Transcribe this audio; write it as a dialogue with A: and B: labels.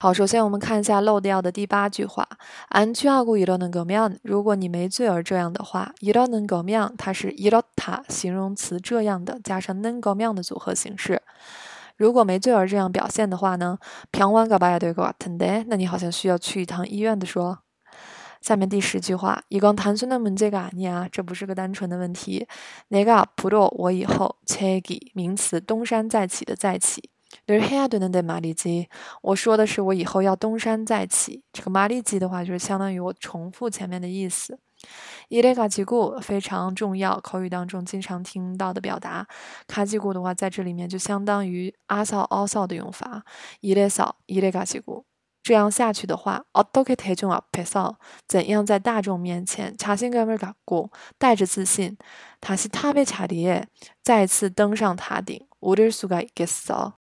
A: 好，首先我们看一下漏掉的第八句话。안취하고이러는거 면， 如果你没醉而这样的话，이러는거 면， 它是이렇다形容词这样的加上는거면的组合形式。如果没醉而这样表现的话呢，병원가봐야될것같은 데， 那你好像需要去一趟医院的说。下面第十句话，이건단순한문제가아니 야， 这不是个单纯的问题。내가앞으로我以后책 기， 名词东山再起的再起。 늘해야되는데말이 지， 我说的是我以后要东山再起。这个말이지的话，就是相当于我重复前面的意思。이래가지고非常重要，口语当中经常听到的表达。가지고的话，在这里面就相当于아서어서的用法。이래서이래가지 고， 这样下去的话，어떻게대중앞에 서， 怎样在大众面前자신감을갖 고， 带着自信，다시탑의자리 에， 再次登上塔顶。오를수가있겠 어。